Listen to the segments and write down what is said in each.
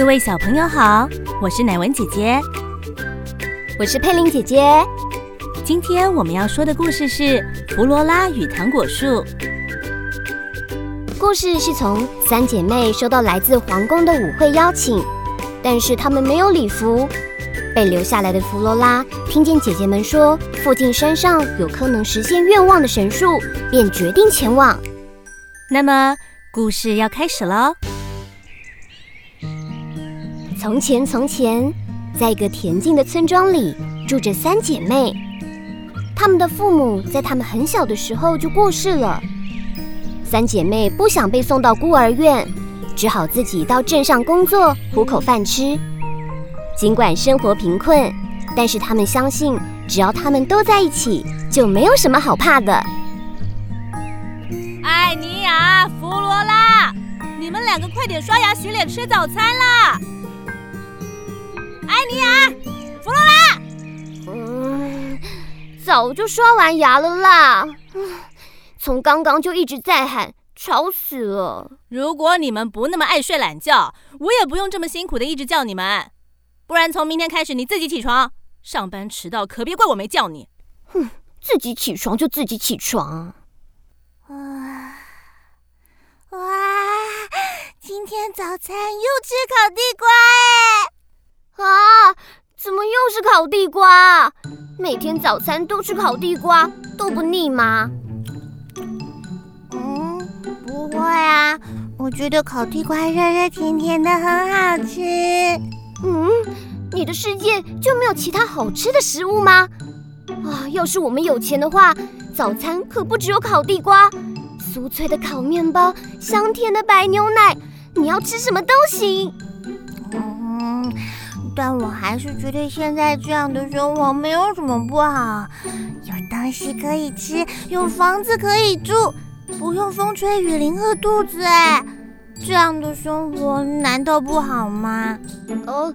各位小朋友好，我是乃文姐姐，我是佩玲姐姐。今天我们要说的故事是《弗罗拉与糖果树》。故事是从三姐妹收到来自皇宫的舞会邀请，但是她们没有礼服。被留下来的弗罗拉听见姐姐们说附近山上有棵能实现愿望的神树，便决定前往。那么，故事要开始喽。从前，从前，在一个恬静的村庄里，住着三姐妹。她们的父母在她们很小的时候就过世了。三姐妹不想被送到孤儿院，只好自己到镇上工作，糊口饭吃。尽管生活贫困，但是她们相信，只要她们都在一起，就没有什么好怕的。艾尼亚、弗罗拉，你们两个快点刷牙洗脸吃早餐啦！艾米亚、弗罗拉，嗯，早就刷完牙了啦。从刚刚就一直在喊，吵死了。如果你们不那么爱睡懒觉，我也不用这么辛苦的一直叫你们。不然从明天开始你自己起床，上班迟到可别怪我没叫你。哼，自己起床就自己起床。哇哇！今天早餐又吃烤地瓜哎！啊，怎么又是烤地瓜？每天早餐都吃烤地瓜都不腻吗？嗯不会啊，我觉得烤地瓜热热甜甜的很好吃。嗯，你的世界就没有其他好吃的食物吗？啊，要是我们有钱的话，早餐可不只有烤地瓜，酥脆的烤面包，香甜的白牛奶，你要吃什么都行。嗯，但我还是觉得现在这样的生活没有什么不好，有东西可以吃，有房子可以住。不用风吹雨淋饿肚子哎，这样的生活难道不好吗？呃，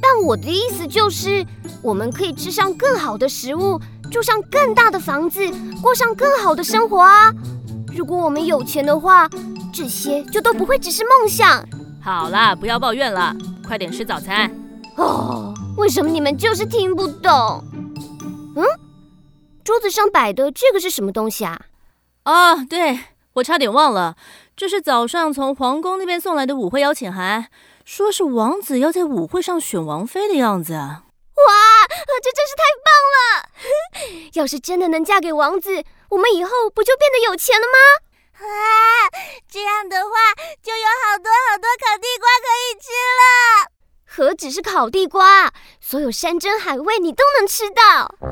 但我的意思就是，我们可以吃上更好的食物，住上更大的房子，过上更好的生活啊！如果我们有钱的话，这些就都不会只是梦想。好啦，不要抱怨了，快点吃早餐。哦，为什么你们就是听不懂？嗯，桌子上摆的这个是什么东西啊？哦，对，我差点忘了，这是早上从皇宫那边送来的舞会邀请函，说是王子要在舞会上选王妃的样子。哇，这真是太棒了！要是真的能嫁给王子，我们以后不就变得有钱了吗？啊，这样的话就有好多好多烤地瓜可以吃了。何止是烤地瓜，所有山珍海味你都能吃到。哇，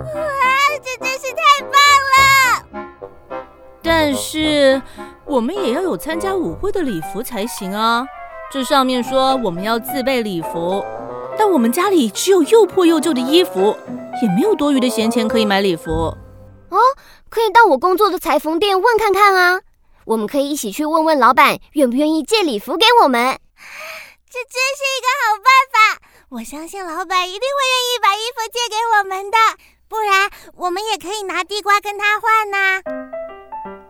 这真是太棒了！但是我们也要有参加舞会的礼服才行啊！这上面说我们要自备礼服，但我们家里只有又破又旧的衣服，也没有多余的闲钱可以买礼服。哦，可以到我工作的裁缝店问看看啊！我们可以一起去问问老板愿不愿意借礼服给我们。这真是一个好办法！我相信老板一定会愿意把衣服借给我们的，不然我们也可以拿地瓜跟他换呐。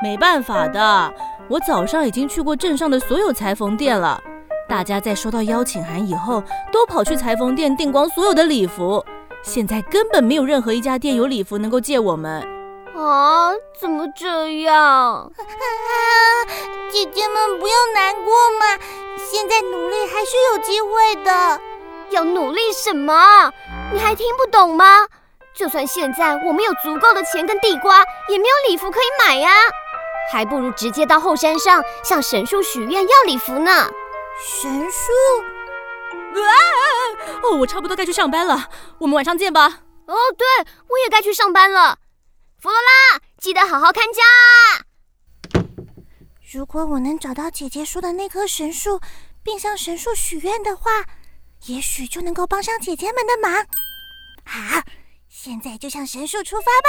没办法的，我早上已经去过镇上的所有裁缝店了。大家在收到邀请函以后，都跑去裁缝店订光所有的礼服。现在根本没有任何一家店有礼服能够借我们。啊，怎么这样？姐姐们不要难过嘛，现在努力还是有机会的。要努力什么？你还听不懂吗？就算现在我们有足够的钱跟地瓜，也没有礼服可以买呀。还不如直接到后山上向神树许愿要礼服呢。神树？啊！哦，我差不多该去上班了，我们晚上见吧。哦，对，我也该去上班了。弗罗拉，记得好好看家。如果我能找到姐姐说的那棵神树，并向神树许愿的话，也许就能够帮上姐姐们的忙。好，现在就向神树出发吧。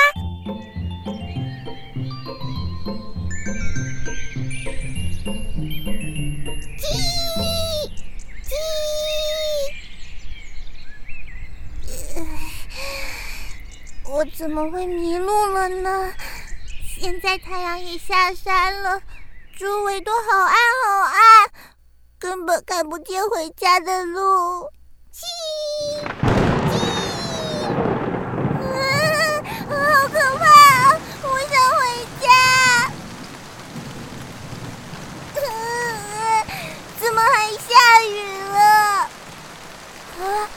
我怎么会迷路了呢？现在太阳也下山了，周围都好暗好暗。根本看不见回家的路。叽叽，啊，好可怕！我想回家。怎么还下雨了？啊，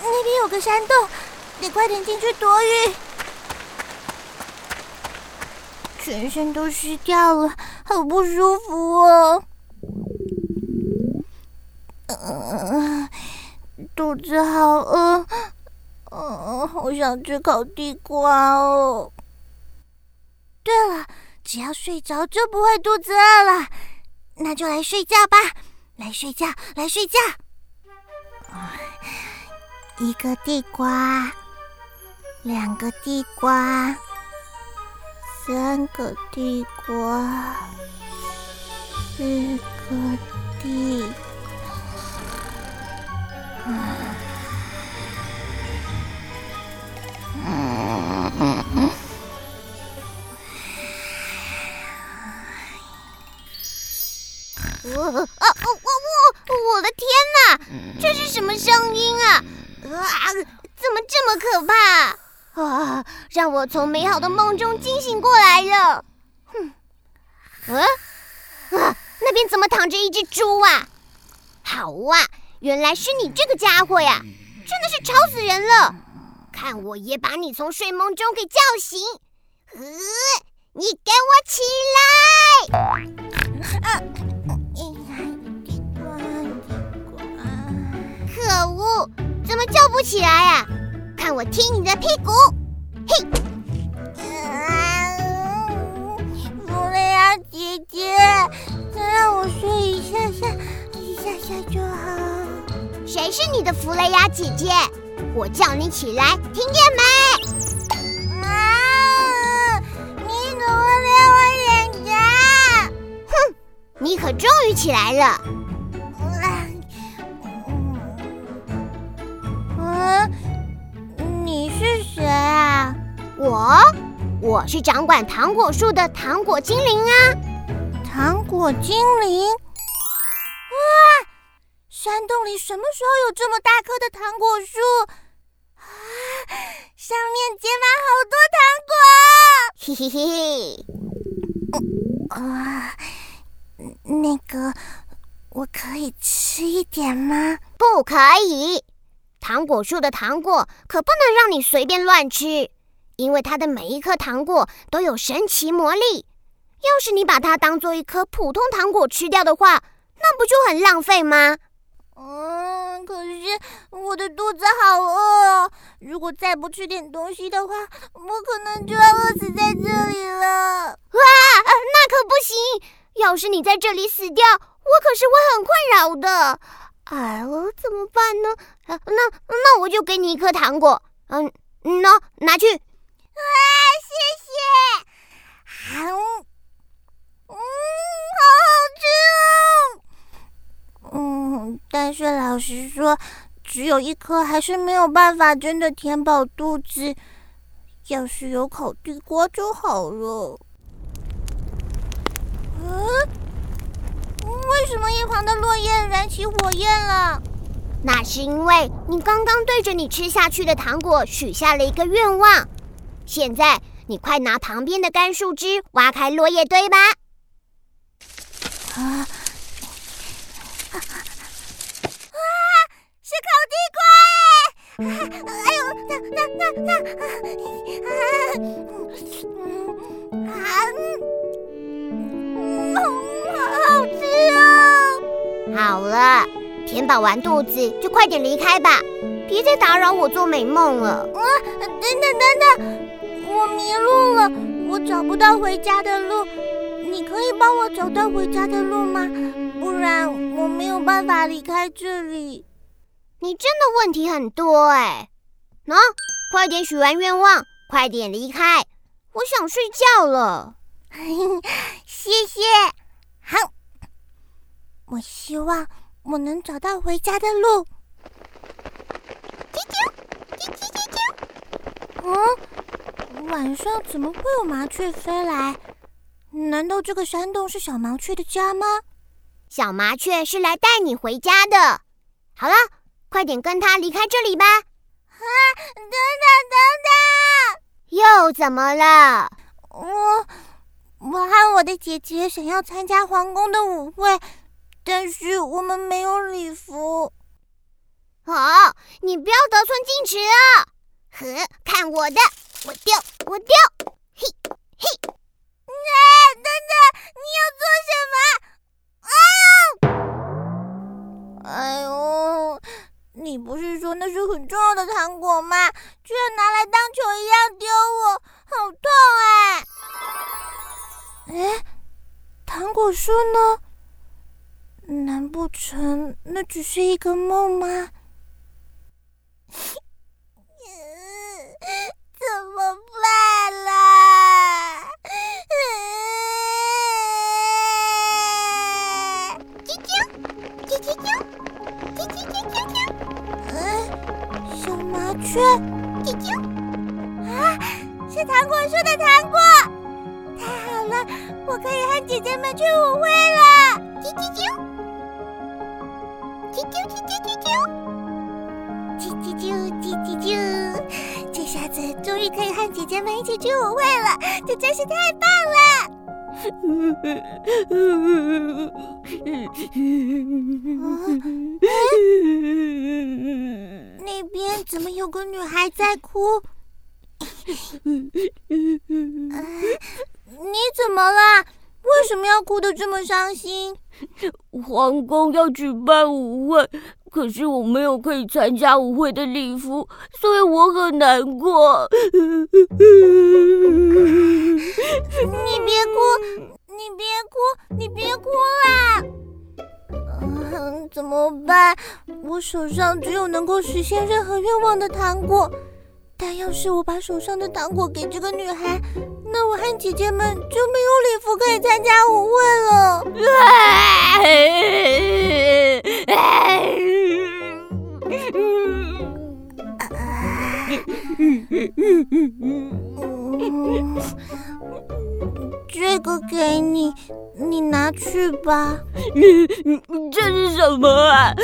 那边有个山洞，得快点进去躲雨。全身都湿掉了，好不舒服哦。嗯，肚子好饿，嗯，好想吃烤地瓜哦。对了，只要睡着就不会肚子饿了，那就来睡觉吧，来睡觉，来睡觉。一个地瓜，两个地瓜。三个帝国，四个地，我从美好的梦中惊醒过来了。哼，嗯，啊，那边怎么躺着一只猪啊？好啊，原来是你这个家伙呀！真的是吵死人了！看我也把你从睡梦中给叫醒。呃，你给我起来！啊！可恶，怎么叫不起来呀？看我踢你的屁股！嘿，弗雷亚姐姐，再让我睡一下下，一下下就好。谁是你的弗雷亚姐姐？我叫你起来，听见没？啊！你怎么连我脸颊？哼，你可终于起来了。我是掌管糖果树的糖果精灵啊！糖果精灵，哇！山洞里什么时候有这么大棵的糖果树啊？上面结满好多糖果！嘿嘿嘿！啊，那个，我可以吃一点吗？不可以。糖果树的糖果可不能让你随便乱吃，因为它的每一颗糖果都有神奇魔力。要是你把它当做一颗普通糖果吃掉的话，那不就很浪费吗？嗯，可是我的肚子好饿，如果再不吃点东西的话，我可能就要饿死在这里了。哇，那可不行！要是你在这里死掉，我可是会很困扰的。哎，我怎么办呢？那那我就给你一颗糖果，嗯，喏，拿去。啊，谢谢。嗯，嗯，好好吃哦。嗯，但是老实说，只有一颗还是没有办法真的填饱肚子。要是有烤地瓜就好了。嗯，为什么一旁的落叶燃起火焰了？那是因为你刚刚对着你吃下去的糖果许下了一个愿望。现在你快拿旁边的干树枝挖开落叶堆吧。啊！啊，是烤地瓜哎！哎呦，那那那那啊！啊！嗯，好吃哦。好了。填饱完肚子就快点离开吧，别再打扰我做美梦了。啊，等等等等，我迷路了，我找不到回家的路，你可以帮我找到回家的路吗？不然我没有办法离开这里。你真的问题很多哎，喏，快点许完愿望，快点离开，我想睡觉了。谢谢。好，我希望。我能找到回家的路。啾啾啾啾啾啾！嗯，晚上怎么会有麻雀飞来？难道这个山洞是小麻雀的家吗？小麻雀是来带你回家的。好了，快点跟它离开这里吧。啊，等等等等，又怎么了？我我和我的姐姐想要参加皇宫的舞会，但是我们没有礼服。好，你不要得寸进尺啊！呵，看我的，我丢，我丢，嘿，嘿！哎，等等，你要做什么？哎呦，哎呦，你不是说那是很重要的糖果吗？居然拿来当球一样丢我，好痛哎！哎，糖果树呢？难不成那只是一个梦吗？怎么办？啦？啾啾啾啾啾啾啾啾啾啾！嗯，小麻雀，啾啾啊，是糖果树的糖果，太好了，我可以和姐姐们去舞会了！啾啾啾啾啾啾啾啾！啾啾啾，啾啾啾啾，这下子终于可以和姐姐们一起去舞会了，这真是太棒了！那边怎么有个女孩在哭？你怎么了？为什么要哭得这么伤心？皇宫要举办舞会。可是我没有可以参加舞会的礼服，所以我很难过。你别哭，你别哭，你别哭啦！嗯，怎么办？我手上只有能够实现任何愿望的糖果，但要是我把手上的糖果给这个女孩，那我和姐姐们就没有礼服可以参加舞会了。这个给你，你拿去吧。这是什么啊？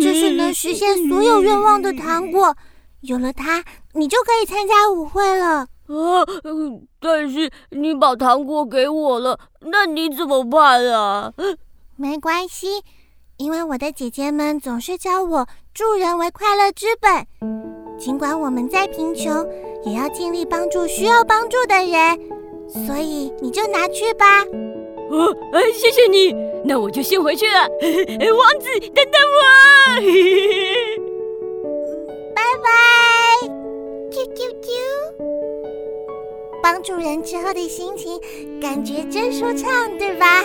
这是能实现所有愿望的糖果，有了它，你就可以参加舞会了。啊！但是你把糖果给我了，那你怎么办啊？没关系。因为我的姐姐们总是教我助人为快乐之本，尽管我们再贫穷，也要尽力帮助需要帮助的人。所以你就拿去吧。哦，谢谢你，那我就先回去了。王子，等等我。拜拜。啾啾啾。帮助人之后的心情感觉真舒畅，对吧？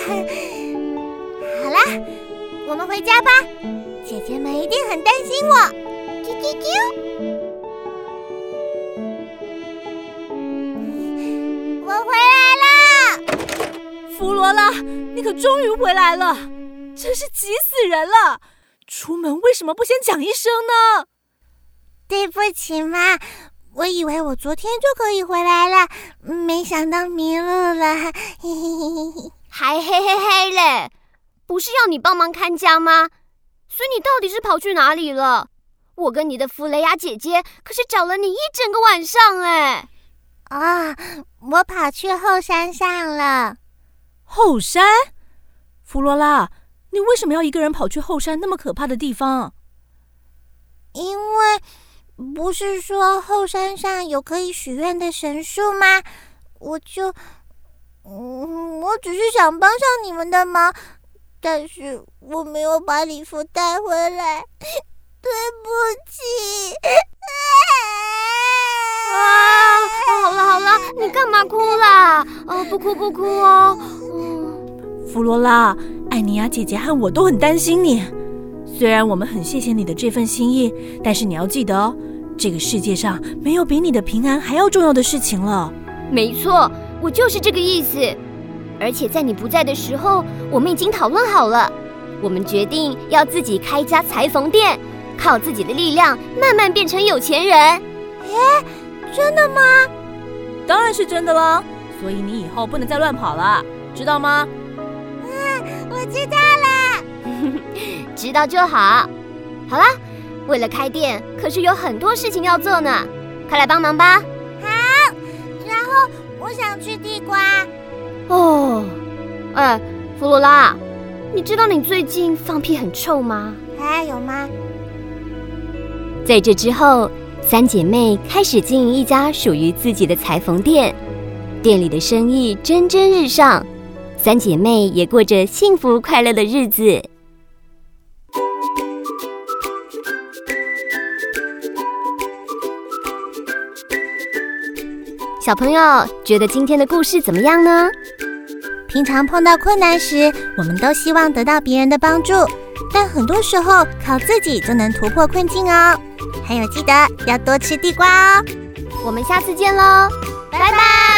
好啦。我们回家吧，姐姐们一定很担心我。啾啾啾！我回来了，弗罗拉，你可终于回来了，真是急死人了！出门为什么不先讲一声呢？对不起嘛，我以为我昨天就可以回来了，没想到迷路了，还嘿嘿嘿嘞。不是要你帮忙看家吗？所以你到底是跑去哪里了？我跟你的弗雷亚姐姐可是找了你一整个晚上哎！啊，我跑去后山上了。后山？弗罗拉，你为什么要一个人跑去后山那么可怕的地方？因为不是说后山上有可以许愿的神树吗？我就，嗯，我只是想帮上你们的忙。但是我没有把礼服带回来，对不起。啊，好了好了，你干嘛哭啦？啊，不哭不哭哦。嗯弗罗拉，艾尼亚姐姐和我都很担心你。虽然我们很谢谢你的这份心意，但是你要记得哦，这个世界上没有比你的平安还要重要的事情了。没错，我就是这个意思。而且在你不在的时候，我们已经讨论好了。我们决定要自己开一家裁缝店，靠自己的力量慢慢变成有钱人。哎，真的吗？当然是真的了。所以你以后不能再乱跑了，知道吗？嗯，我我知道了，知道就好。好啦，为了开店，可是有很多事情要做呢，快来帮忙吧。好，然后我想吃地瓜。哦，哎，弗罗拉，你知道你最近放屁很臭吗？哎，有吗？在这之后，三姐妹开始经营一家属于自己的裁缝店，店里的生意蒸蒸日上，三姐妹也过着幸福快乐的日子。小朋友觉得今天的故事怎么样呢？平常碰到困难时，我们都希望得到别人的帮助，但很多时候靠自己就能突破困境哦。还有，记得要多吃地瓜哦。我们下次见喽，拜拜。